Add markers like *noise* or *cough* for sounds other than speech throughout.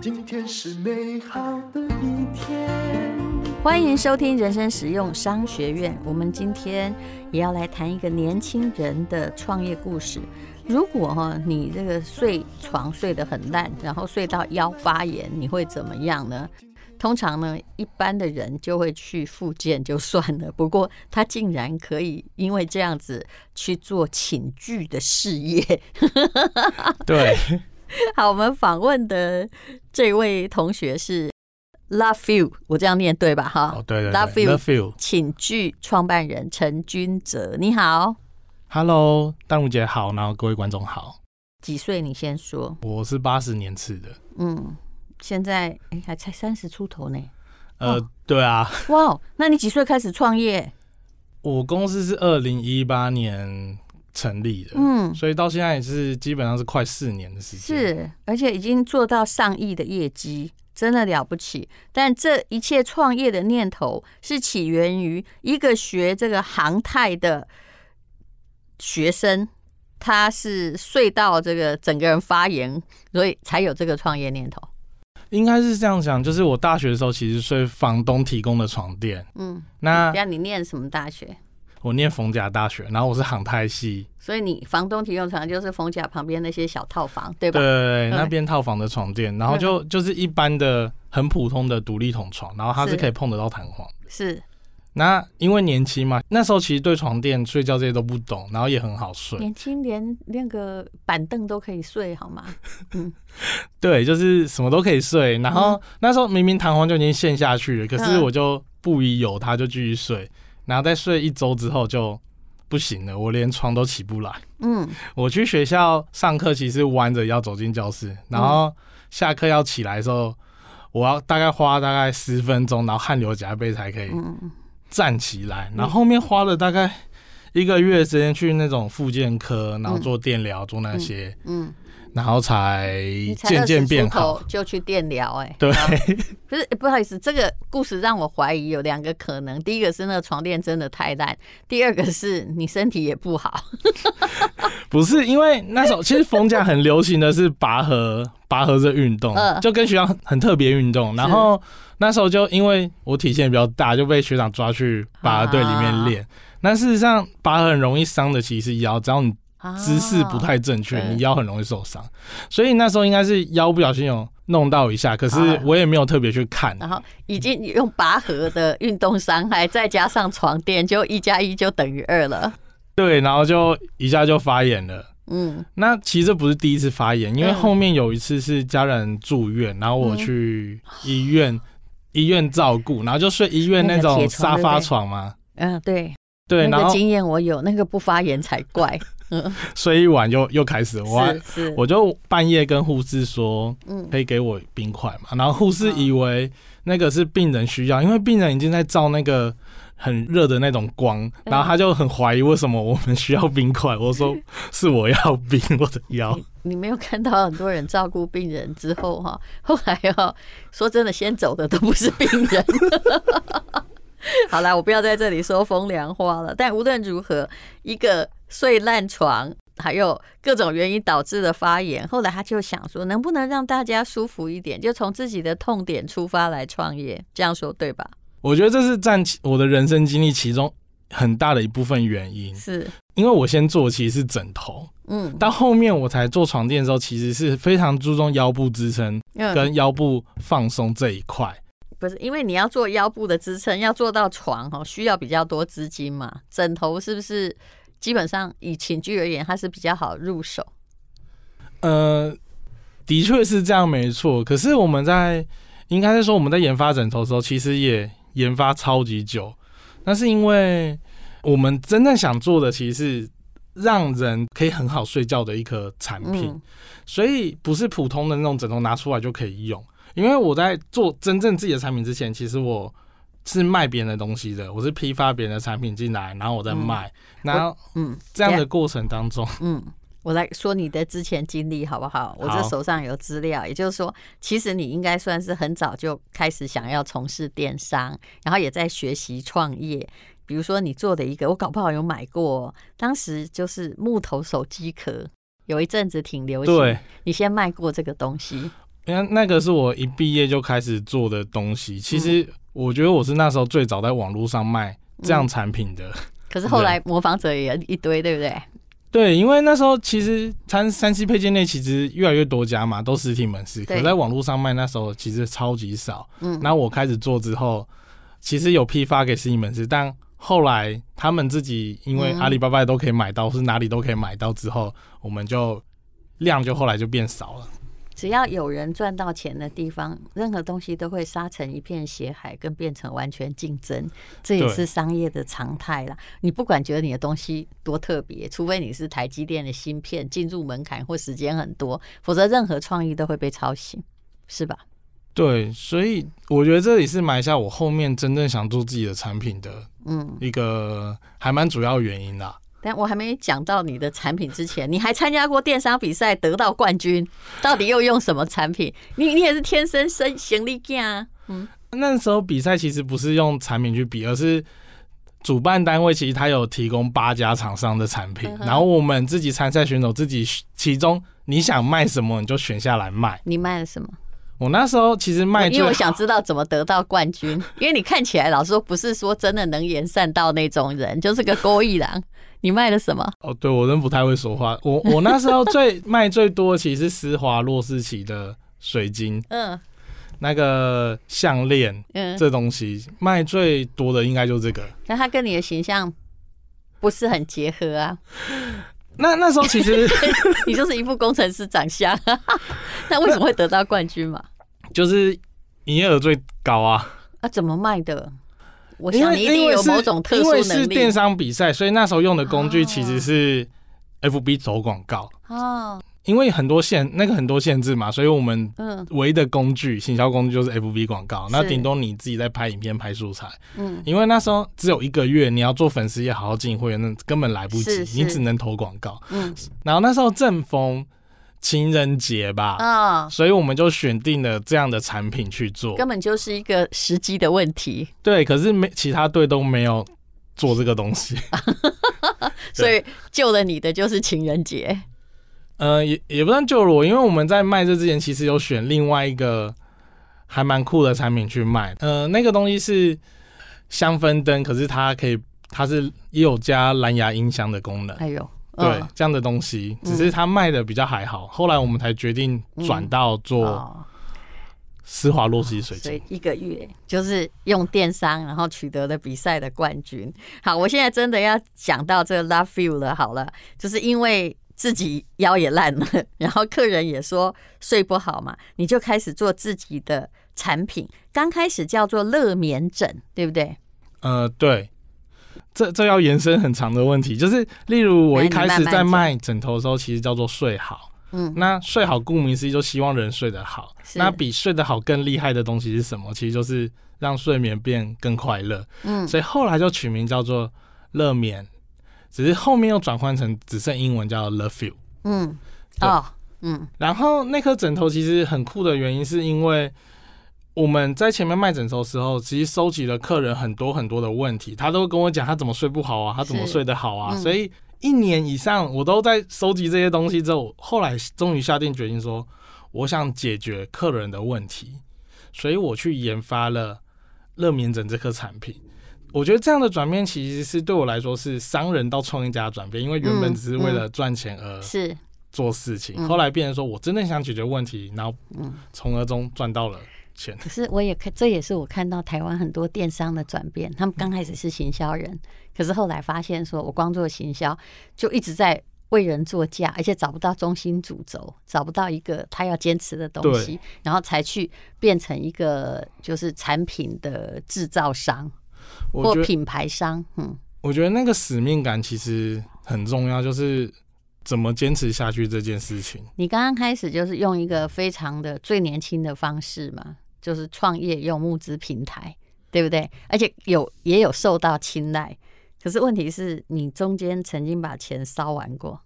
今天是美好的一天。欢迎收听人生实用商学院。我们今天也要来谈一个年轻人的创业故事。如果哈你这个睡床睡得很烂，然后睡到腰发炎，你会怎么样呢？通常呢，一般的人就会去复健就算了。不过他竟然可以因为这样子去做寝具的事业。*laughs* 对，好，我们访问的这位同学是 Love You，我这样念对吧？哈，哦，对对，Love You，寝具创办人陈君哲，你好，Hello，丹如姐好，然后各位观众好。几岁？你先说。我是八十年次的。嗯。现在哎，还才三十出头呢。呃，对啊。哇，那你几岁开始创业？我公司是二零一八年成立的，嗯，所以到现在也是基本上是快四年的时间。是，而且已经做到上亿的业绩，真的了不起。但这一切创业的念头是起源于一个学这个航太的学生，他是睡到这个整个人发炎，所以才有这个创业念头。应该是这样讲，就是我大学的时候其实睡房东提供的床垫。嗯，那那你念什么大学？我念逢甲大学，然后我是航太系。所以你房东提供床就是逢甲旁边那些小套房，对吧？对，那边套房的床垫，然后就就是一般的很普通的独立筒床，然后它是可以碰得到弹簧。是。那因为年轻嘛，那时候其实对床垫、睡觉这些都不懂，然后也很好睡。年轻连那个板凳都可以睡，好吗？*laughs* 嗯，对，就是什么都可以睡。然后那时候明明弹簧就已经陷下去了，可是我就不疑有他，就继续睡。然后再睡一周之后就不行了，我连床都起不来。嗯，我去学校上课，其实弯着要走进教室，然后下课要起来的时候，我要大概花大概十分钟，然后汗流浃背才可以。站起来，然后后面花了大概一个月时间去那种复健科，然后做电疗，做那些，嗯，然后才渐渐变好。就去电疗，哎，对，不是，不好意思，这个故事让我怀疑有两个可能：第一个是那个床垫真的太烂，第二个是你身体也不好。*laughs* 不是，因为那时候 *laughs* 其实逢甲很流行的是拔河，拔河这运动，就跟学校很特别运动，然后。那时候就因为我体型也比较大，就被学长抓去拔河队里面练。那事实上，拔河很容易伤的其实是腰，只要你姿势不太正确，你腰很容易受伤。所以那时候应该是腰不小心有弄到一下，可是我也没有特别去看。然后已经用拔河的运动伤害，再加上床垫，就一加一就等于二了。对，然后就一下就发炎了。嗯，那其实这不是第一次发炎，因为后面有一次是家人住院，然后我去医院。医院照顾，然后就睡医院那种沙发床嘛。嗯，对对，那个经验我有，那个不发炎才怪。*laughs* 嗯，睡一晚又又开始，我我就半夜跟护士说，嗯，可以给我冰块嘛。然后护士以为那个是病人需要，因为病人已经在照那个。很热的那种光，然后他就很怀疑为什么我们需要冰块。我说 *laughs* 是我要冰我的腰。你，没有看到很多人照顾病人之后哈，*laughs* 后来哦，说真的，先走的都不是病人。*laughs* 好啦，我不要在这里说风凉话了。但无论如何，一个睡烂床，还有各种原因导致的发炎，后来他就想说，能不能让大家舒服一点，就从自己的痛点出发来创业，这样说对吧？我觉得这是占我的人生经历其中很大的一部分原因，是因为我先做其实是枕头，嗯，到后面我才做床垫的时候，其实是非常注重腰部支撑跟腰部放松这一块。不是因为你要做腰部的支撑，要做到床哈，需要比较多资金嘛。枕头是不是基本上以寝具而言，它是比较好入手？呃，的确是这样，没错。可是我们在应该是说我们在研发枕头的时候，其实也。研发超级久，那是因为我们真正想做的其实是让人可以很好睡觉的一颗产品，嗯，所以不是普通的那种枕头拿出来就可以用。因为我在做真正自己的产品之前，其实我是卖别人的东西的，我是批发别人的产品进来，然后我再卖，嗯，然后嗯，这样的过程当中，嗯。我来说你的之前经历好不好？我这手上有资料，也就是说，其实你应该算是很早就开始想要从事电商，然后也在学习创业。比如说你做的一个，我搞不好有买过，当时就是木头手机壳，有一阵子挺流行。对，你先卖过这个东西？那那个是我一毕业就开始做的东西。其实我觉得我是那时候最早在网络上卖这样产品的。嗯、可是后来模仿者也一堆，对不对？对，因为那时候其实三三 C 配件类其实越来越多家嘛，都实体门市，可在网络上卖那时候其实超级少。嗯，然后我开始做之后，其实有批发给实体门市，但后来他们自己因为阿里巴巴都可以买到，是哪里都可以买到之后，我们就量就后来就变少了。只要有人赚到钱的地方，任何东西都会杀成一片血海，跟变成完全竞争，这也是商业的常态啦。你不管觉得你的东西多特别，除非你是台积电的芯片，进入门槛或时间很多，否则任何创意都会被抄袭，是吧？对，所以我觉得这里是埋下我后面真正想做自己的产品的，嗯，一个还蛮主要原因啦。但我还没讲到你的产品之前，你还参加过电商比赛得到冠军，到底又用什么产品？你你也是天生生行李架。嗯，那时候比赛其实不是用产品去比，而是主办单位其实他有提供八家厂商的产品，然后我们自己参赛选手自己其中你想卖什么你就选下来卖。你卖了什么？我那时候其实卖，因为我想知道怎么得到冠军，因为你看起来老实说不是说真的能言善道那种人，就是个勾一郎。你卖了什么？哦，对，我真不太会说话。我我那时候最 *laughs* 卖最多的其实是施华洛世奇的水晶，嗯，那个项链，嗯，这东西卖最多的应该就是这个。那它跟你的形象不是很结合啊。*laughs* 那那时候其实 *laughs* 你就是一副工程师长相，那为什么会得到冠军嘛？就是营业额最高啊。啊，怎么卖的？我想你一定有某种特殊能力。因为是电商比赛，所以那时候用的工具其实是 FB 走广告。哦。因为很多限那个很多限制嘛，所以我们唯一的工具行销工具就是 FB 广告。那顶多你自己在拍影片、拍素材。嗯。因为那时候只有一个月，你要做粉丝也好好经营会员，那根本来不及，你只能投广告。嗯。然后那时候正逢。情人节吧，啊、哦，所以我们就选定了这样的产品去做，根本就是一个时机的问题。对，可是没其他队都没有做这个东西，*laughs* 所以救了你的就是情人节。呃，也也不算救了我，因为我们在卖这之前，其实有选另外一个还蛮酷的产品去卖。呃，那个东西是香氛灯，可是它可以，它是也有加蓝牙音箱的功能。哎呦。对，这样的东西，只是它卖的比较还好。嗯、后来我们才决定转到做施华洛世奇水晶。所以一个月就是用电商，然后取得了比赛的冠军。好，我现在真的要讲到这个 Love You 了。好了，就是因为自己腰也烂了，然后客人也说睡不好嘛，你就开始做自己的产品。刚开始叫做乐眠枕，对不对？呃，对。这这要延伸很长的问题，就是例如我一开始在卖枕头的时候，其实叫做睡好。嗯，那睡好顾名思义就希望人睡得好。那比睡得好更厉害的东西是什么？其实就是让睡眠变更快乐。嗯，所以后来就取名叫做乐眠，只是后面又转换成只剩英文叫 Love You。嗯，哦，嗯，然后那颗枕头其实很酷的原因是因为。我们在前面卖枕头的时候，其实收集了客人很多很多的问题，他都跟我讲他怎么睡不好啊，他怎么睡得好啊，嗯、所以一年以上我都在收集这些东西之后，后来终于下定决心说，我想解决客人的问题，所以我去研发了乐眠枕这颗产品。我觉得这样的转变其实是对我来说是商人到创业家的转变，因为原本只是为了赚钱而是做事情，后来变成说我真的想解决问题，然后从而中赚到了。可是我也看，这也是我看到台湾很多电商的转变。他们刚开始是行销人，可是后来发现说，我光做行销就一直在为人作嫁，而且找不到中心主轴，找不到一个他要坚持的东西，然后才去变成一个就是产品的制造商或品牌商。嗯，我觉得那个使命感其实很重要，就是怎么坚持下去这件事情。你刚刚开始就是用一个非常的最年轻的方式嘛。就是创业用募资平台，对不对？而且有也有受到青睐，可是问题是你中间曾经把钱烧完过。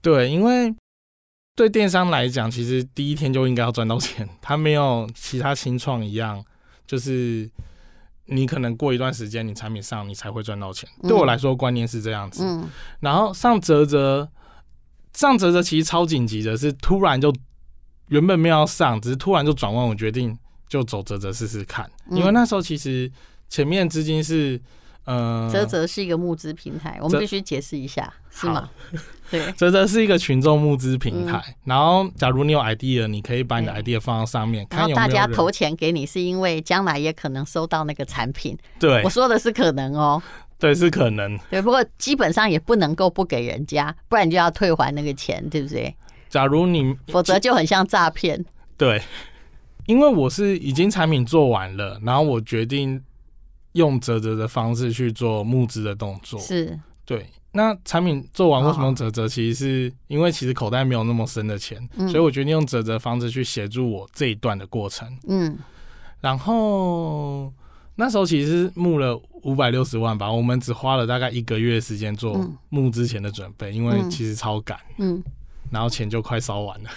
对，因为对电商来讲，其实第一天就应该要赚到钱，他没有其他新创一样，就是你可能过一段时间，你产品上你才会赚到钱。嗯、对我来说，观念是这样子。嗯，然后上泽泽，上泽泽其实超紧急的，是突然就原本没有要上，只是突然就转弯，我决定就走泽泽试试看。因为那时候其实前面资金是。嗯，泽泽是一个募资平台，我们必须解释一下，是吗？*laughs* 对，泽泽是一个群众募资平台。然后，假如你有 idea，你可以把你的 idea 放到上面，看有有大家投钱给你，是因为将来也可能收到那个产品。对，我说的是可能哦。对，是可能。对，不过基本上也不能够不给人家，不然就要退还那个钱，对不对？假如你，否则就很像诈骗。对，因为我是已经产品做完了，然后我决定。用啧啧的方式去做募资的动作，是对。那产品做完为什么用啧啧？其实是因为其实口袋没有那么深的钱，嗯、所以我决定用啧啧的方式去协助我这一段的过程。嗯，然后那时候其实募了五百六十万吧，我们只花了大概一个月时间做募之前的准备，因为其实超赶，嗯，然后钱就快烧完了。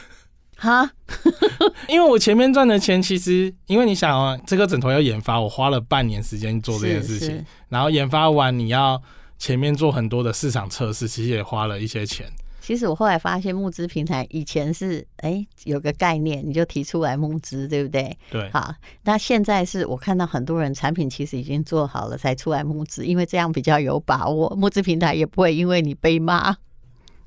哈，*laughs* 因为我前面赚的钱，其实因为你想啊，这个枕头要研发，我花了半年时间做这件事情，然后研发完你要前面做很多的市场测试，其实也花了一些钱。其实我后来发现募资平台以前是哎、欸、有个概念，你就提出来募资，对不对？对。好，那现在是我看到很多人产品其实已经做好了才出来募资，因为这样比较有把握，募资平台也不会因为你被骂。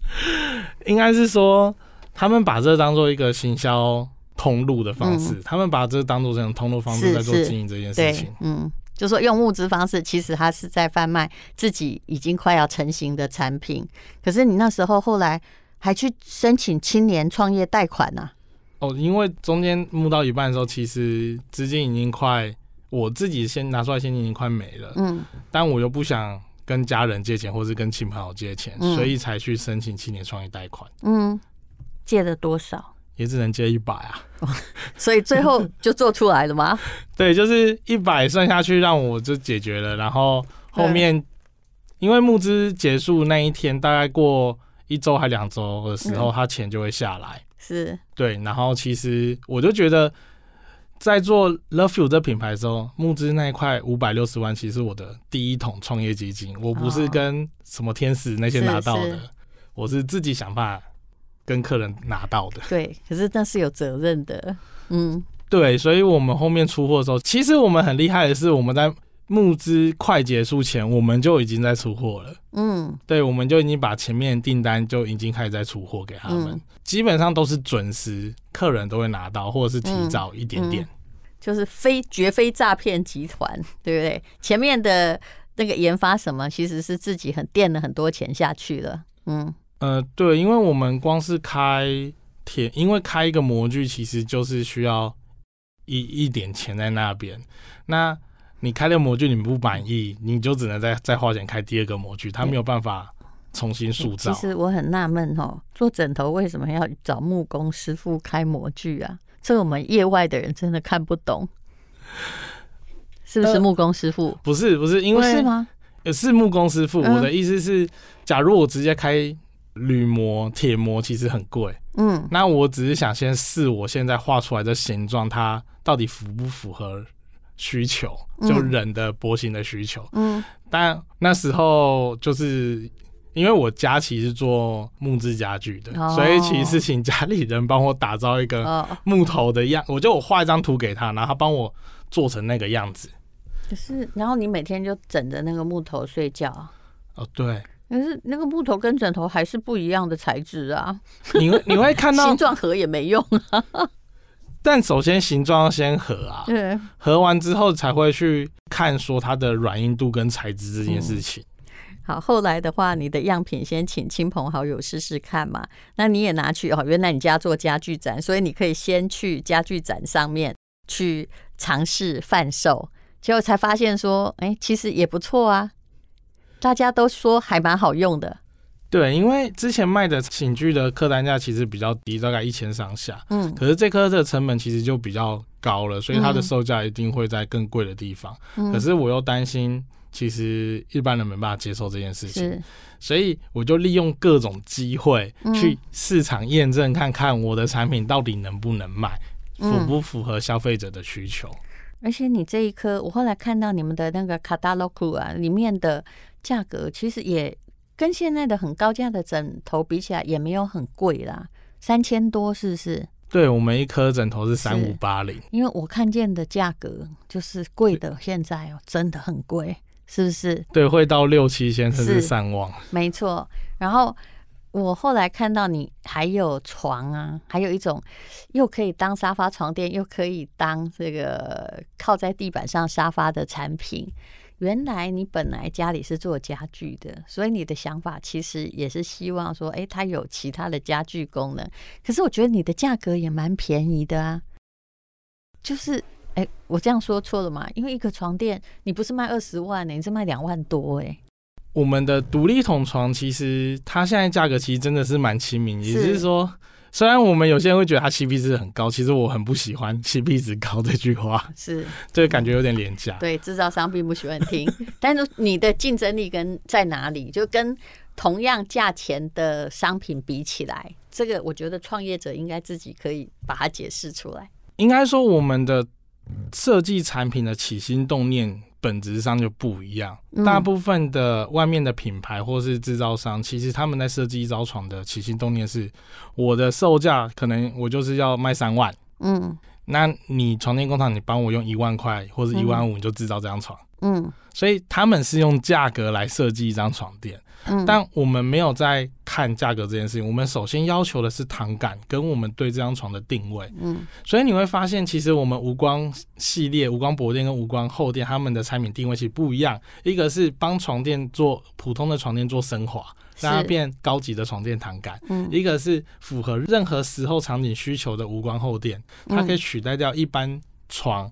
*laughs* 应该是说。他们把这当做一个行销通路的方式，嗯、他们把这当做这种通路方式在做经营这件事情。嗯，就说用募资方式，其实他是在贩卖自己已经快要成型的产品。可是你那时候后来还去申请青年创业贷款呢、啊？哦，因为中间募到一半的时候，其实资金已经快，我自己先拿出来现金已经快没了。嗯，但我又不想跟家人借钱，或是跟亲朋友借钱，嗯、所以才去申请青年创业贷款。嗯。借了多少？也只能借一百啊，*laughs* 所以最后就做出来了吗？*laughs* 对，就是一百算下去，让我就解决了。然后后面因为募资结束那一天，大概过一周还两周的时候，他钱就会下来。是，对。然后其实我就觉得，在做 Love You 这品牌的时候，募资那一块五百六十万，其实我的第一桶创业基金，我不是跟什么天使那些拿到的，我是自己想办法。跟客人拿到的，对，可是那是有责任的，嗯，对，所以我们后面出货的时候，其实我们很厉害的是，我们在募资快结束前，我们就已经在出货了，嗯，对，我们就已经把前面订单就已经开始在出货给他们，嗯、基本上都是准时，客人都会拿到，或者是提早一点点，嗯。嗯、就是非绝非诈骗集团，*laughs* 对不对？前面的那个研发什么，其实是自己很垫了很多钱下去了，嗯。呃，对，因为我们光是开铁，因为开一个模具其实就是需要一一点钱在那边。那你开了模具你不满意，你就只能再再花钱开第二个模具，它没有办法重新塑造。其实我很纳闷哦，做枕头为什么要找木工师傅开模具啊？这我们业外的人真的看不懂，是不是木工师傅？呃、不是，不是，因为是吗？也是木工师傅。我的意思是，假如我直接开。铝模、铁模其实很贵，嗯，那我只是想先试我现在画出来的形状，它到底符不符合需求，就人的波形的需求，嗯，但那时候就是因为我家其实做木质家具的，哦、所以其实是请家里人帮我打造一个木头的样，哦、我就我画一张图给他，然后他帮我做成那个样子。可是，然后你每天就枕着那个木头睡觉？哦，对。可是那个木头跟枕头还是不一样的材质啊！你会你会看到 *laughs* 形状合也没用啊。但首先形状要先合啊，对，合完之后才会去看说它的软硬度跟材质这件事情。好，后来的话，你的样品先请亲朋好友试试看嘛。那你也拿去哦，原来你家做家具展，所以你可以先去家具展上面去尝试贩售，结果才发现说，哎，其实也不错啊。大家都说还蛮好用的，对，因为之前卖的寝具的客单价其实比较低，大概一千上下，嗯，可是这颗的成本其实就比较高了，所以它的售价一定会在更贵的地方。嗯，可是我又担心，其实一般人没办法接受这件事情，是，所以我就利用各种机会去市场验证，看看我的产品到底能不能卖，符不符合消费者的需求。而且你这一颗，我后来看到你们的那个卡达洛库啊，里面的价格其实也跟现在的很高价的枕头比起来，也没有很贵啦，三千多是不是？对，我们一颗枕头是三五八零，因为我看见的价格就是贵的，现在哦真的很贵，是不是？对，会到六七千甚至上万。没错，然后。我后来看到你还有床啊，还有一种又可以当沙发床垫，又可以当这个靠在地板上沙发的产品。原来你本来家里是做家具的，所以你的想法其实也是希望说，哎，它有其他的家具功能。可是我觉得你的价格也蛮便宜的啊，就是哎，我这样说错了嘛？因为一个床垫你不是卖二十万呢，你是卖两万多哎。我们的独立筒床其实它现在价格其实真的是蛮亲民，也就是说，虽然我们有些人会觉得它 CP 值很高，其实我很不喜欢 CP 值高这句话，是这个感觉有点廉价。对，制造商并不喜欢听。*laughs* 但是你的竞争力跟在哪里？就跟同样价钱的商品比起来，这个我觉得创业者应该自己可以把它解释出来。应该说，我们的设计产品的起心动念。本质上就不一样。大部分的外面的品牌或是制造商，其实他们在设计一张床的起心动念是，我的售价可能我就是要卖三万，嗯，那你床垫工厂你帮我用一万块或者一万五，你就制造这张床，嗯，所以他们是用价格来设计一张床垫。但我们没有在看价格这件事情，我们首先要求的是躺感跟我们对这张床的定位。嗯，所以你会发现，其实我们无光系列、无光薄垫跟无光厚垫，他们的产品定位其实不一样。一个是帮床垫做普通的床垫做升华，让它变高级的床垫躺感；嗯一个是符合任何时候场景需求的无光厚垫，它可以取代掉一般床，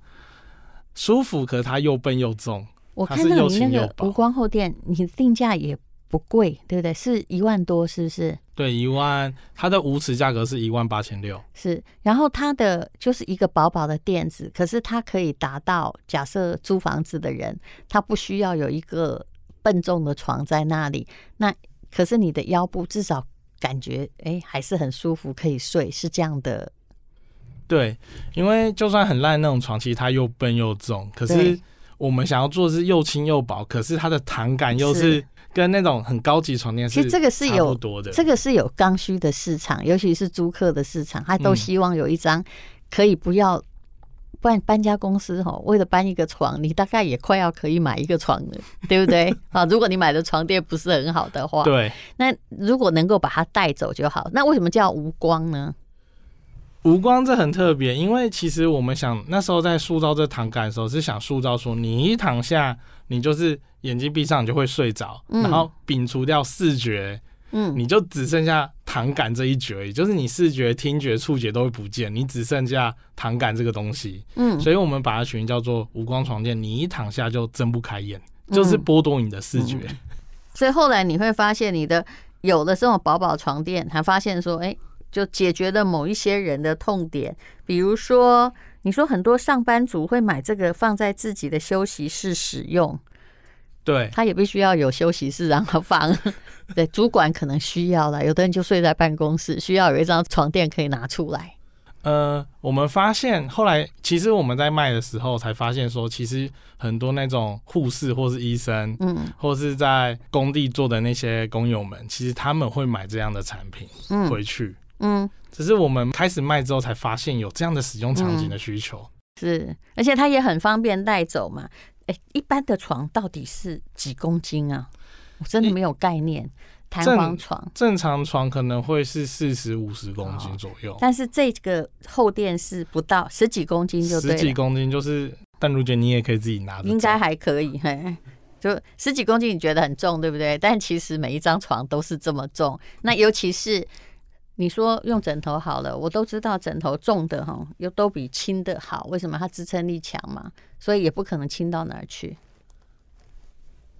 舒服，可是它又笨又重。我看到你那个无光厚垫，你定价也。不贵，对不对？是一万多，是不是？对，一万，它的无尺价格是一万八千六。是，然后它的就是一个薄薄的垫子，可是它可以达到，假设租房子的人，他不需要有一个笨重的床在那里，那可是你的腰部至少感觉，哎，还是很舒服，可以睡，是这样的。对，因为就算很烂那种床，其实它又笨又重，可是我们想要做的是又轻又薄，可是它的弹感又是。跟那种很高级床垫是，其实这个是有多的，这个是有刚需的市场，尤其是租客的市场，他都希望有一张可以不要，不然搬家公司哈，为了搬一个床，你大概也快要可以买一个床了，*laughs* 对不对？*laughs* 啊，如果你买的床垫不是很好的话，对，那如果能够把它带走就好。那为什么叫无光呢？无光这很特别，因为其实我们想那时候在塑造这躺感的时候，是想塑造说你一躺下，你就是。眼睛闭上，你就会睡着，嗯、然后摒除掉视觉，嗯，你就只剩下躺感这一绝，也就是你视觉、听觉、触觉都会不见，你只剩下躺感这个东西，嗯，所以我们把它取名叫做无光床垫，你一躺下就睁不开眼，就是剥夺你的视觉。所以后来你会发现，你的有的这种薄薄床垫，还发现说，哎、欸，就解决了某一些人的痛点，比如说，你说很多上班族会买这个放在自己的休息室使用。对，他也必须要有休息室让他放。*laughs* 对，主管可能需要了，有的人就睡在办公室，需要有一张床垫可以拿出来。呃，我们发现后来，其实我们在卖的时候才发现说，其实很多那种护士或是医生，嗯，或是在工地做的那些工友们，其实他们会买这样的产品回去，嗯，只是我们开始卖之后才发现有这样的使用场景的需求。嗯、是，而且它也很方便带走嘛。哎，一般的床到底是几公斤啊？我真的没有概念。弹簧床正，正常床可能会是四十五十公斤左右，但是这个后垫是不到十几公斤就对，十几公斤就是，但如姐你也可以自己拿，应该还可以。嘿，就十几公斤你觉得很重，对不对？但其实每一张床都是这么重，那尤其是。你说用枕头好了，我都知道枕头重的哈，又都比轻的好。为什么？它支撑力强嘛，所以也不可能轻到哪儿去。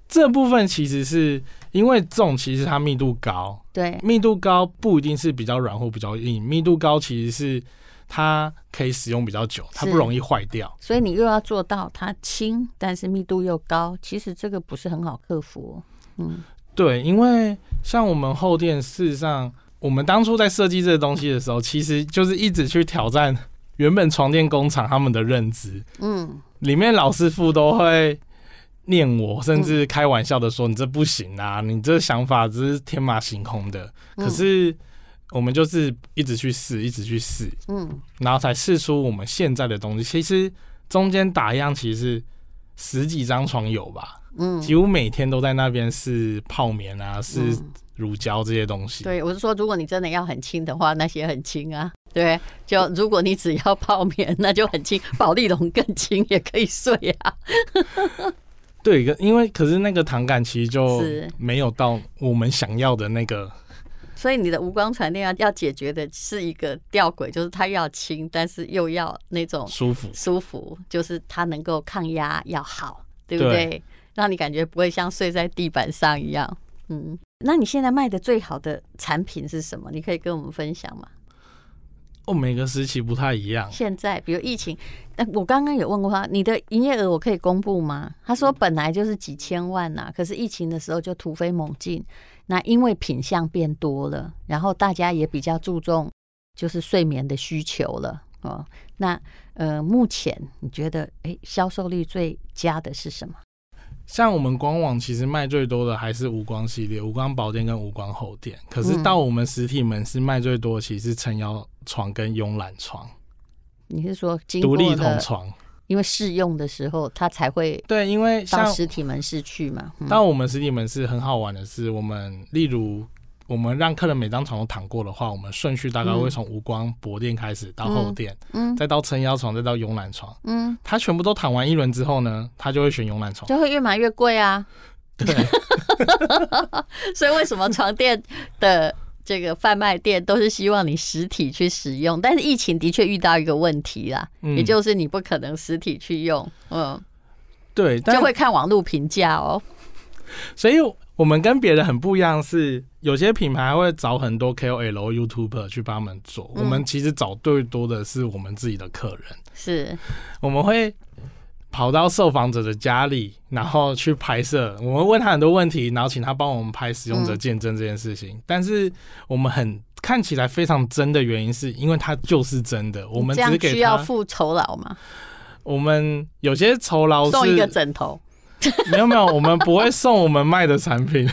这部分其实是因为重，其实它密度高。对，密度高不一定是比较软或比较硬，密度高其实是它可以使用比较久，它不容易坏掉。所以你又要做到它轻，但是密度又高，其实这个不是很好克服。嗯，对，因为像我们后垫，事实上。我们当初在设计这个东西的时候，其实就是一直去挑战原本床垫工厂他们的认知，嗯，里面老师傅都会念我，甚至开玩笑的说：“你这不行啊，你这想法只是天马行空的。”可是我们就是一直去试，一直去试，嗯，然后才试出我们现在的东西。其实中间打样，其实十几张床有吧，嗯，几乎每天都在那边试泡棉啊，试乳胶这些东西。对，我是说，如果你真的要很轻的话，那些很轻啊。对，就如果你只要泡棉，那就很轻，保利龙更轻，也可以睡啊。对，因为可是那个糖感其实就没有到我们想要的那个。所以你的无光床垫要要解决的是一个吊轨，就是它要轻，但是又要那种舒服舒服，就是它能够抗压要好，对不对？对，让你感觉不会像睡在地板上一样。嗯，那你现在卖的最好的产品是什么？你可以跟我们分享吗？哦，每个时期不太一样。现在比如疫情，我刚刚有问过他，你的营业额我可以公布吗？他说本来就是几千万呐，可是疫情的时候就突飞猛进。那因为品相变多了，然后大家也比较注重就是睡眠的需求了哦。那呃，目前你觉得哎，销售率最佳的是什么？像我们官网其实卖最多的还是无光系列，无光宝垫跟无光厚垫。可是到我们实体门市卖最多其实是撑腰床跟慵懒床。你是说独立同床？因为试用的时候，它才会对，因为到实体门市去嘛。到我们实体门市很好玩的是，我们例如我们让客人每张床都躺过的话，我们顺序大概会从无光薄垫开始，到厚垫，嗯，再到撑腰床，再到慵懒床，嗯，他全部都躺完一轮之后呢，他就会选慵懒床，就会越买越贵啊。对，*laughs* 所以为什么床垫的？这个贩卖店都是希望你实体去使用，但是疫情的确遇到一个问题啦，嗯、也就是你不可能实体去用，嗯，对，就会看网络评价哦。所以我们跟别人很不一样，是有些品牌会找很多 KOL、YouTuber 去帮他们做，嗯、我们其实找最多的是我们自己的客人，是我们会。跑到受访者的家里，然后去拍摄。我们问他很多问题，然后请他帮我们拍使用者见证这件事情。嗯、但是我们很看起来非常真的原因，是因为他就是真的。我们只给需要付酬劳吗？我们有些酬劳是送一个枕头，*laughs* 没有没有，我们不会送我们卖的产品。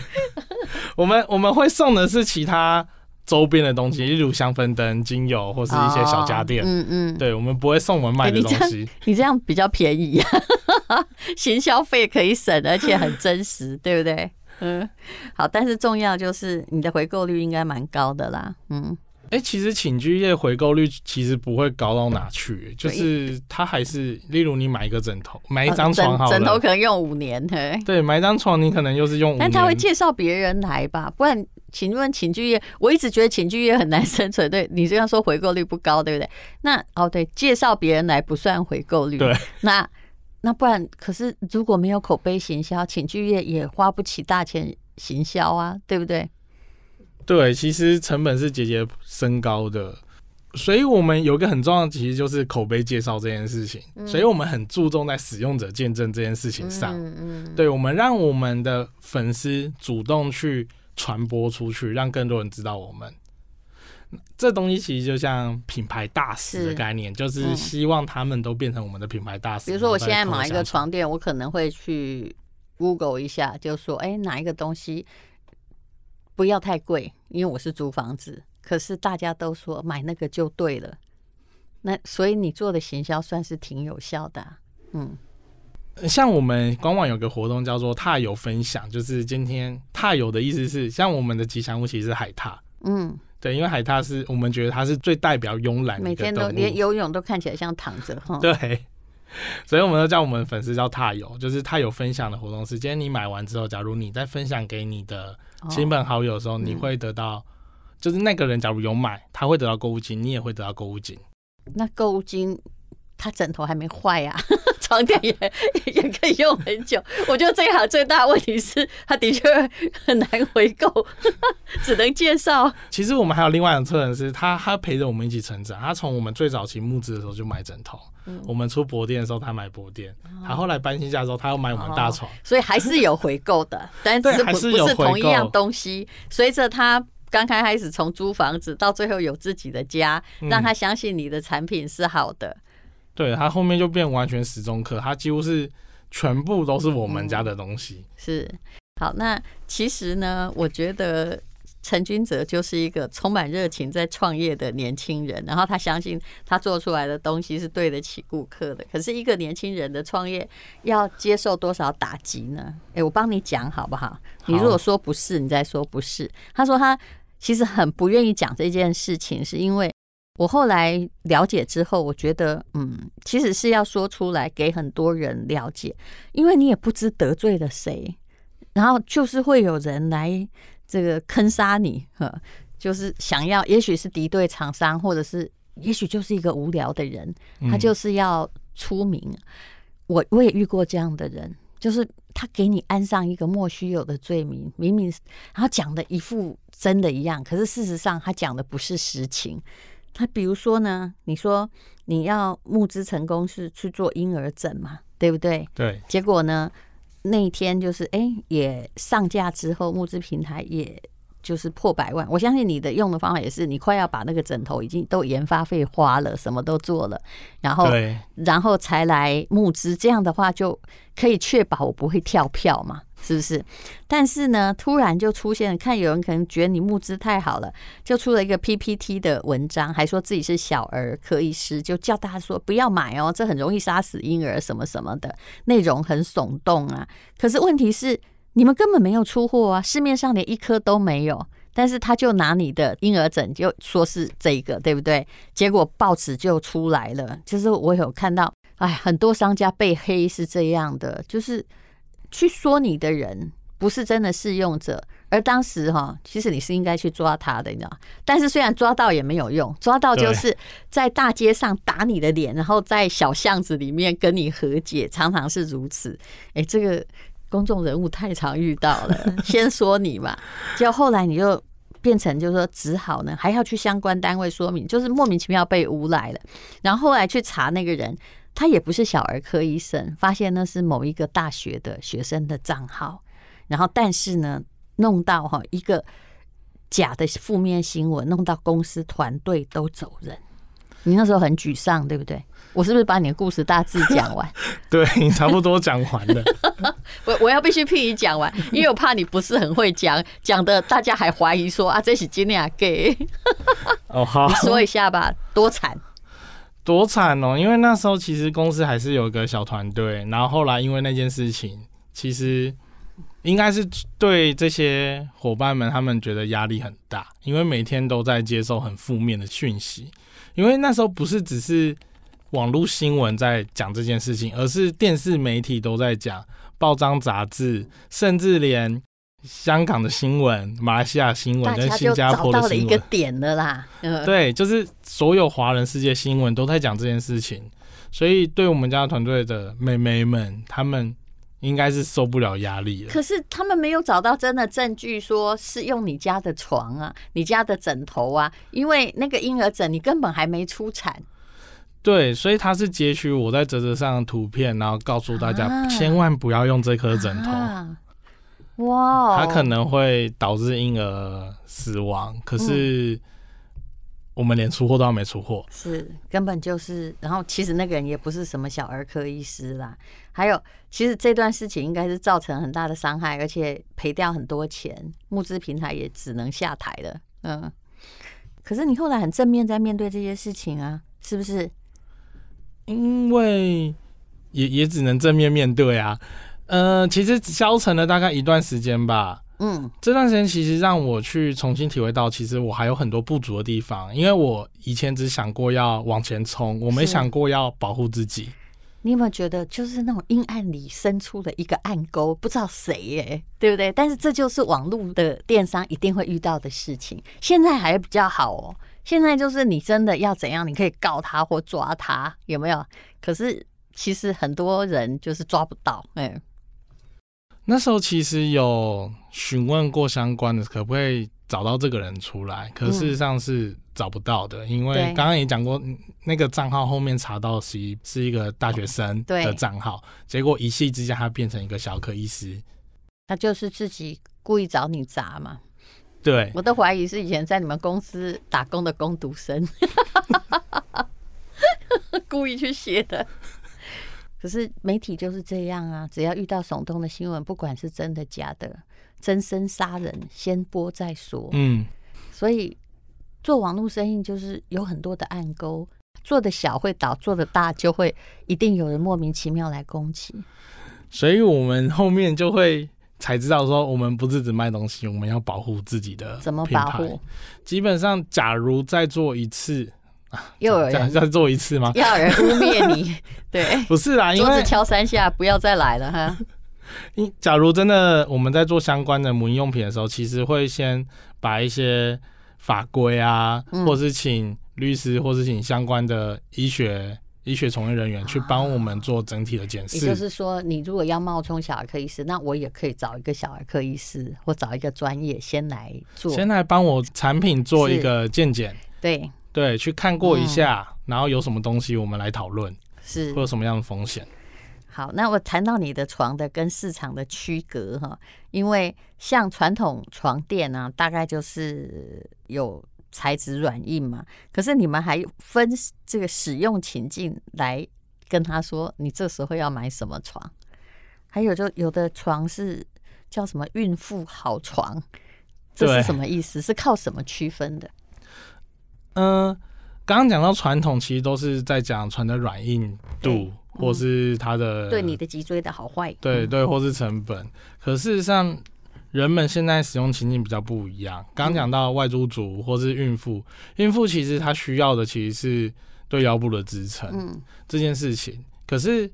*laughs* 我们我们会送的是其他。周边的东西，例如香氛灯、精油或是一些小家电。嗯嗯，对，我们不会送我们卖的东西。你这样比较便宜，行消费可以省，而且很真实，对不对？嗯，好，但是重要就是你的回购率应该蛮高的啦。嗯，哎，其实寝具业回购率其实不会高到哪去，就是它还是，例如你买一个枕头，买一张床好了，枕头可能用五年，对，对，买一张床你可能又是用五年，但他会介绍别人来吧，不然。请问寝具业，我一直觉得寝具业很难 *laughs* 生存。对，你这样说回购率不高，对不对？那哦，对，介绍别人来不算回购率。对，那那不然，可是如果没有口碑行销，寝具业也花不起大钱行销啊，对不对？对，其实成本是节节升高的，所以我们有一个很重要的，其实就是口碑介绍这件事情。嗯、所以我们很注重在使用者见证这件事情上。嗯嗯，对，我们让我们的粉丝主动去。传播出去，让更多人知道我们。这东西其实就像品牌大使的概念，是就是希望他们都变成我们的品牌大使。比如说，我现在买一个床垫，我可能会去 Google 一下，就说：“哎，哪一个东西不要太贵？”因为我是租房子，可是大家都说买那个就对了。那所以你做的行销算是挺有效的啊，嗯。像我们官网有个活动叫做“踏游分享”，就是今天踏游的意思是，像我们的吉祥物其实是海獭，嗯，对，因为海獭是我们觉得它是最代表慵懒，每天都连游泳都看起来像躺着哈。对，*laughs* 所以我们都叫我们粉丝叫踏友，就是他有分享的活动是，今天你买完之后，假如你再分享给你的亲朋好友的时候，哦、你会得到，就是那个人假如有买，他会得到购物金，你也会得到购物金。那购物金，他枕头还没坏呀、啊。床垫也 *laughs* 也可以用很久，我觉得这一行最大的问题是，它的确很难回购，*laughs* 只能介绍。其实我们还有另外一种客人是，他他陪着我们一起成长，他从我们最早期募资的时候就买枕头，嗯、我们出薄垫的时候他买薄垫，嗯、他后来搬新家的时候他要买我们大床，哦、所以还是有回购的，但是不是，不是同一样东西。随着他刚开开始从租房子到最后有自己的家，让他相信你的产品是好的。嗯、对，他后面就变完全时钟课，他几乎是全部都是我们家的东西。嗯、是，好，那其实呢，我觉得。陈君泽就是一个充满热情在创业的年轻人，然后他相信他做出来的东西是对得起顾客的。可是，一个年轻人的创业要接受多少打击呢？诶，我帮你讲好不好？你如果说不是，你再说不是。他说他其实很不愿意讲这件事情，是因为我后来了解之后，我觉得嗯，其实是要说出来给很多人了解，因为你也不知得罪了谁，然后就是会有人来。这个坑杀你，呵，就是想要，也许是敌对厂商，或者是也许就是一个无聊的人，他就是要出名。嗯、我我也遇过这样的人，就是他给你安上一个莫须有的罪名，明明然后讲的一副真的一样，可是事实上他讲的不是实情。他比如说呢，你说你要募资成功是去做婴儿枕嘛，对不对？对。结果呢？那一天就是哎、欸，也上架之后，募资平台也就是破百万。我相信你的用的方法也是，你快要把那个枕头已经都研发费花了，什么都做了，然后然后才来募资。这样的话就可以确保我不会跳票嘛。是不是？但是呢，突然就出现，看有人可能觉得你募资太好了，就出了一个 PPT 的文章，还说自己是小儿科医师，就叫大家说不要买哦，这很容易杀死婴儿什么什么的，内容很耸动啊。可是问题是，你们根本没有出货啊，市面上连一颗都没有。但是他就拿你的婴儿枕就说是这个，对不对？结果报纸就出来了，就是我有看到，哎，很多商家被黑是这样的，就是。去说你的人不是真的试用者，而当时哈，其实你是应该去抓他的，你知道？但是虽然抓到也没有用，抓到就是在大街上打你的脸，然后在小巷子里面跟你和解，常常是如此。哎，这个公众人物太常遇到了，*laughs* 先说你嘛，结果后来你就变成就是说只好呢，还要去相关单位说明，就是莫名其妙被诬赖了，然后后来去查那个人。他也不是小儿科医生，发现那是某一个大学的学生的账号，然后但是呢，弄到哈一个假的负面新闻，弄到公司团队都走人。你那时候很沮丧，对不对？我是不是把你的故事大致 *laughs* 讲完？对，你差不多讲完了。*laughs* 我我要必须替你讲完，因为我怕你不是很会讲，讲的大家还怀疑说啊，这是真的假的。哦好，你说一下吧，多惨。多惨哦！因为那时候其实公司还是有个小团队，然后后来因为那件事情，其实应该是对这些伙伴们他们觉得压力很大，因为每天都在接受很负面的讯息。因为那时候不是只是网络新闻在讲这件事情，而是电视媒体都在讲，报章杂志，甚至连。香港的新闻、马来西亚新闻跟新加坡的新闻，到了一个点了啦。对，就是所有华人世界新闻都在讲这件事情，所以对我们家团队的妹妹们，他们应该是受不了压力了。可是他们没有找到真的证据，说是用你家的床啊、你家的枕头啊，因为那个婴儿枕你根本还没出产。对，所以他是截取我在折折上的图片，然后告诉大家千万不要用这颗枕头。啊哇，它可能会导致婴儿死亡，可是我们连出货都还没出货，是根本就是，然后其实那个人也不是什么小儿科医师啦，还有其实这段事情应该是造成很大的伤害，而且赔掉很多钱，募资平台也只能下台了，嗯，可是你后来很正面在面对这些事情啊，是不是？因为也也只能正面面对啊。呃，其实消沉了大概一段时间吧。嗯，这段时间其实让我去重新体会到，其实我还有很多不足的地方。因为我以前只想过要往前冲，我没想过要保护自己。你有没有觉得，就是那种阴暗里伸出了一个暗沟，不知道谁耶，对不对？但是这就是网络的电商一定会遇到的事情。现在还比较好哦，现在就是你真的要怎样，你可以告他或抓他，有没有？可是其实很多人就是抓不到，哎。那时候其实有询问过相关的，可不可以找到这个人出来？可事实上是找不到的，因为刚刚也讲过，那个账号后面查到是一是一个大学生的账号，结果一气之下他变成一个小科医师，他就是自己故意找你砸嘛。对，我都怀疑是以前在你们公司打工的工读生，*laughs* 故意去写的。可是媒体就是这样啊，只要遇到耸动的新闻，不管是真的假的，真身杀人先播再说。嗯，所以做网络生意就是有很多的暗沟，做的小会倒，做的大就会一定有人莫名其妙来攻击。所以我们后面就会才知道说，我们不是只卖东西，我们要保护自己的。怎么保护？基本上，假如再做一次。*laughs* 又有人再做一次吗？*laughs* 要有人污蔑你，*laughs* 对，不是啦，因为敲三下，不要再来了哈。你假如真的我们在做相关的母婴用品的时候，其实会先把一些法规啊，嗯、或是请律师，或是请相关的医学医学从业人员去帮我们做整体的检视。也就是说，你如果要冒充小儿科医师，那我也可以找一个小儿科医师，或找一个专业先来做，先来帮我产品做一个鉴检。对。对，去看过一下，嗯、然后有什么东西我们来讨论，是会有什么样的风险？好，那我谈到你的床的跟市场的区隔哈，因为像传统床垫呢、啊，大概就是有材质软硬嘛，可是你们还分这个使用情境来跟他说，你这时候要买什么床？还有就有的床是叫什么孕妇好床，这是什么意思？是靠什么区分的？嗯，刚刚讲到传统，其实都是在讲船的软硬度，嗯、或是它的对你的脊椎的好坏，对对，或是成本。嗯、可事实上，人们现在使用情境比较不一样。刚刚讲到外租族或是孕妇，孕妇其实她需要的其实是对腰部的支撑，嗯，这件事情。可是，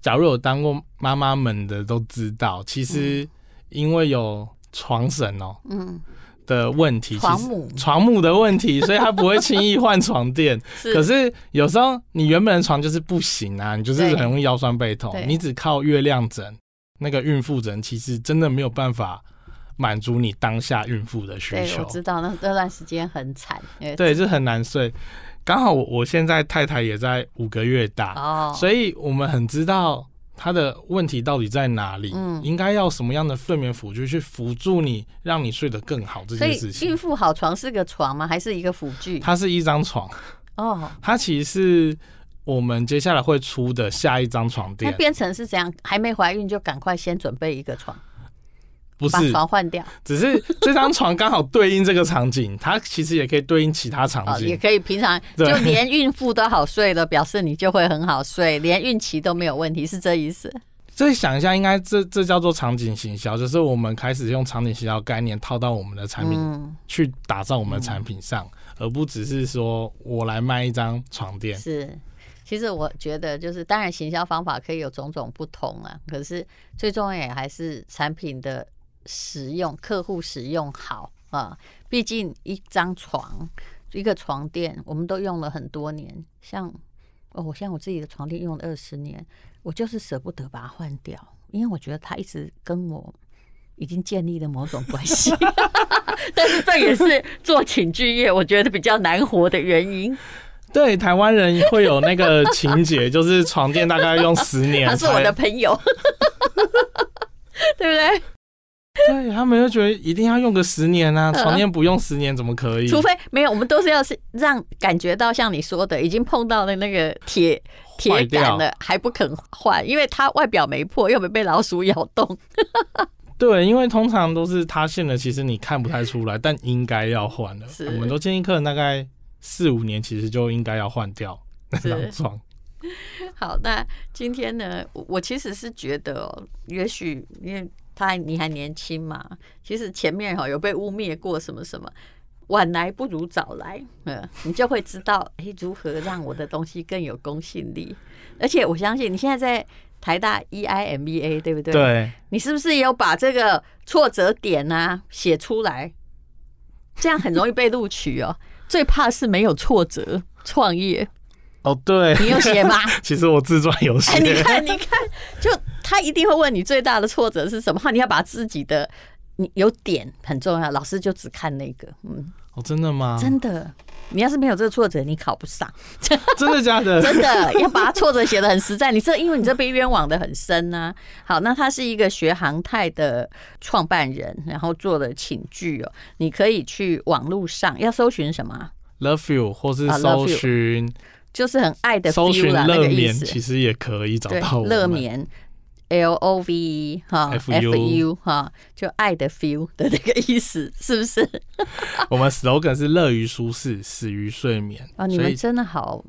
假如有当过妈妈们的都知道，其实因为有床绳哦，嗯。的问题，床母床母的问题，所以他不会轻易换床垫。*laughs* 是可是有时候你原本的床就是不行啊，你就是很容易腰酸背痛。你只靠月亮枕那个孕妇枕，其实真的没有办法满足你当下孕妇的需求。我知道那那段时间很惨，对，就很难睡。刚好我我现在太太也在五个月大，哦，所以我们很知道。他的问题到底在哪里？嗯，应该要什么样的睡眠辅具去辅助你，让你睡得更好这件事情。所以孕妇好床是个床吗？还是一个辅具？它是一张床。哦，它其实是我们接下来会出的下一张床垫。它变成是怎样？还没怀孕就赶快先准备一个床。不是把床换掉，只是这张床刚好对应这个场景，它其实也可以对应其他场景，哦、也可以平常 *laughs* 就连孕妇都好睡的，表示你就会很好睡，连孕期都没有问题，是这意思。所以想一下，应该这这叫做场景行销，就是我们开始用场景行销概念套到我们的产品去打造我们的产品上，嗯、而不只是说我来卖一张床垫。是，其实我觉得就是，当然行销方法可以有种种不同啊，可是最重要也还是产品的。使用客户使用好啊，毕竟一张床一个床垫，我们都用了很多年。像哦，我像我自己的床垫用了二十年，我就是舍不得把它换掉，因为我觉得它一直跟我已经建立了某种关系。*laughs* 但是这也是做寝具业我觉得比较难活的原因。对，台湾人会有那个情节，就是床垫大概用十年。*laughs* 他是我的朋友，*laughs* 对不对？*laughs* 对，他们就觉得一定要用个十年啊，床垫不用十年怎么可以？除非没有，我们都是要是让感觉到像你说的，已经碰到了那个铁铁杆了，还不肯换，因为它外表没破，又没被老鼠咬动。*laughs* 对，因为通常都是塌陷了，其实你看不太出来，但应该要换了。是我们都建议客人大概四五年，其实就应该要换掉那张床。*laughs* 好，那今天呢，我其实是觉得哦，也许因为。他还你还年轻嘛？其实前面哈有被污蔑过什么什么，晚来不如早来，嗯，你就会知道诶如何让我的东西更有公信力。而且我相信你现在在台大 EIMBA 对不对？对，你是不是也有把这个挫折点啊写出来？这样很容易被录取哦。最怕是没有挫折创业。哦，对，你有写吗？*laughs* 其实我自传有写。你看，你看，就。他一定会问你最大的挫折是什么？你要把自己的你有点很重要，老师就只看那个。嗯，哦，真的吗？真的。你要是没有这个挫折，你考不上。*laughs* 真的假的？*laughs* 真的要把它挫折写的很实在。你这因为你这被冤枉的很深呐、啊。好，那他是一个学航太的创办人，然后做的寝具哦。你可以去网络上要搜寻什么？Love you，或是搜寻、啊，就是很爱的 feel 啦，那个意思、其实也可以找到我乐眠。L O V E 哈，F U 哈，就爱的 feel 的那个意思，是不是？*laughs* 我们 slogan 是乐于舒适，死于睡眠。啊，你们真的好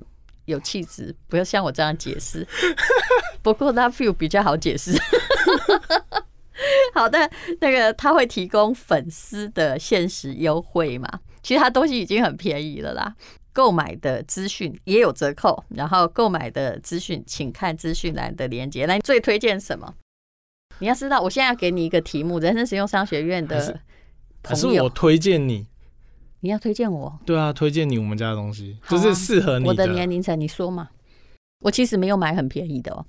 有气质，不要像我这样解释。*laughs* 不过 Love you 比较好解释。*laughs* 好的，那个他会提供粉丝的限时优惠嘛？其实他东西已经很便宜了啦。购买的资讯也有折扣，然后购买的资讯请看资讯栏的链接。来，最推荐什么？你要知道，我现在要给你一个题目：人生实用商学院的朋友，可是我推荐你，你要推荐我？对啊，推荐你我们家的东西，啊、就是适合你的。我的年龄层，你说嘛？我其实没有买很便宜的哦。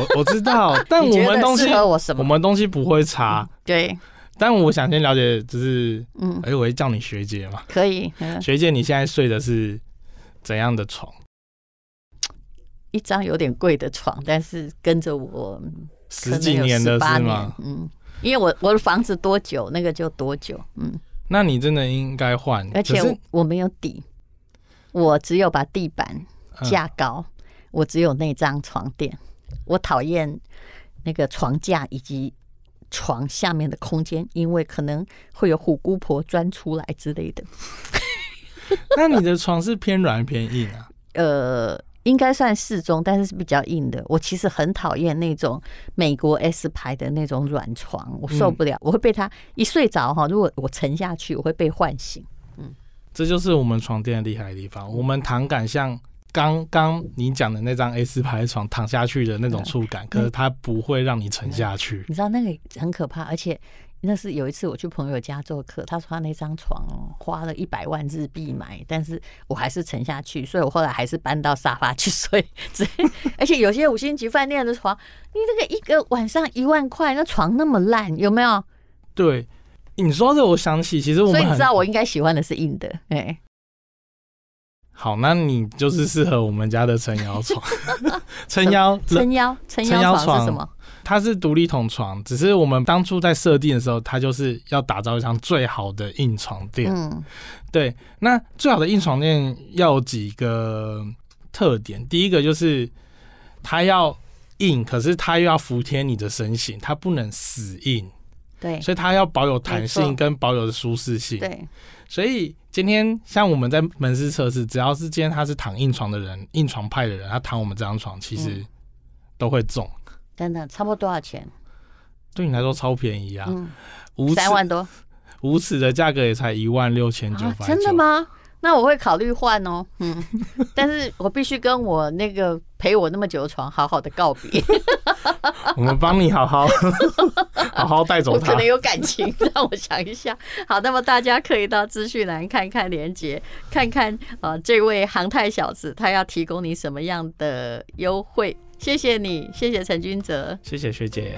我我知道，但 *laughs* 我们东西我？我们东西不会差。嗯、对。但我想先了解，就是，嗯，哎，我会叫你学姐嘛？可以，学姐，你现在睡的是怎样的床？一张有点贵的床，但是跟着我十几年的是吗？嗯，因为我我的房子多久，那个就多久，嗯。那你真的应该换，而且我，我没有底，我只有把地板架高，嗯、我只有那张床垫，我讨厌那个床架以及。床下面的空间，因为可能会有虎姑婆钻出来之类的。*laughs* 那你的床是偏软偏硬啊？*laughs* 呃，应该算适中，但是是比较硬的。我其实很讨厌那种美国 S 牌的那种软床，我受不了，嗯、我会被它一睡着哈，如果我沉下去，我会被唤醒。嗯，这就是我们床垫的厉害的地方，我们躺感像。刚刚你讲的那张 A 四牌床躺下去的那种触感，可是它不会让你沉下去。你知道那个很可怕，而且那是有一次我去朋友家做客，他说他那张床花了一百万日币买，但是我还是沉下去，所以我后来还是搬到沙发去睡。*laughs* 而且有些五星级饭店的床，你这个一个晚上一万块，那床那么烂，有没有？对，你说这我想起，其实我们所以你知道我应该喜欢的是硬的，哎。好，那你就是适合我们家的撑腰床。*laughs* 撑腰，撑腰，撑腰床是什么？它是独立筒床，只是我们当初在设定的时候，它就是要打造一张最好的硬床垫。嗯，对。那最好的硬床垫要有几个特点，第一个就是它要硬，可是它又要服帖你的身形，它不能死硬。对，所以它要保有弹性跟保有的舒适性。对，所以今天像我们在门市测试，只要是今天他是躺硬床的人，硬床派的人，他躺我们这张床，其实都会中。真的，差不多多少钱？对你来说超便宜啊，三万多，无耻的价格也才一万六千九百九。真的吗？那我会考虑换哦，*laughs* 嗯，但是我必须跟我那个陪我那么久的床好好的告别。*laughs* 我们帮你好好 *laughs* 好好带走它。我可能有感情，让我想一下。好，那么大家可以到资讯栏看看连接，看看啊，这位航太小子他要提供你什么样的优惠？谢谢你，谢谢陈君泽，谢谢学姐。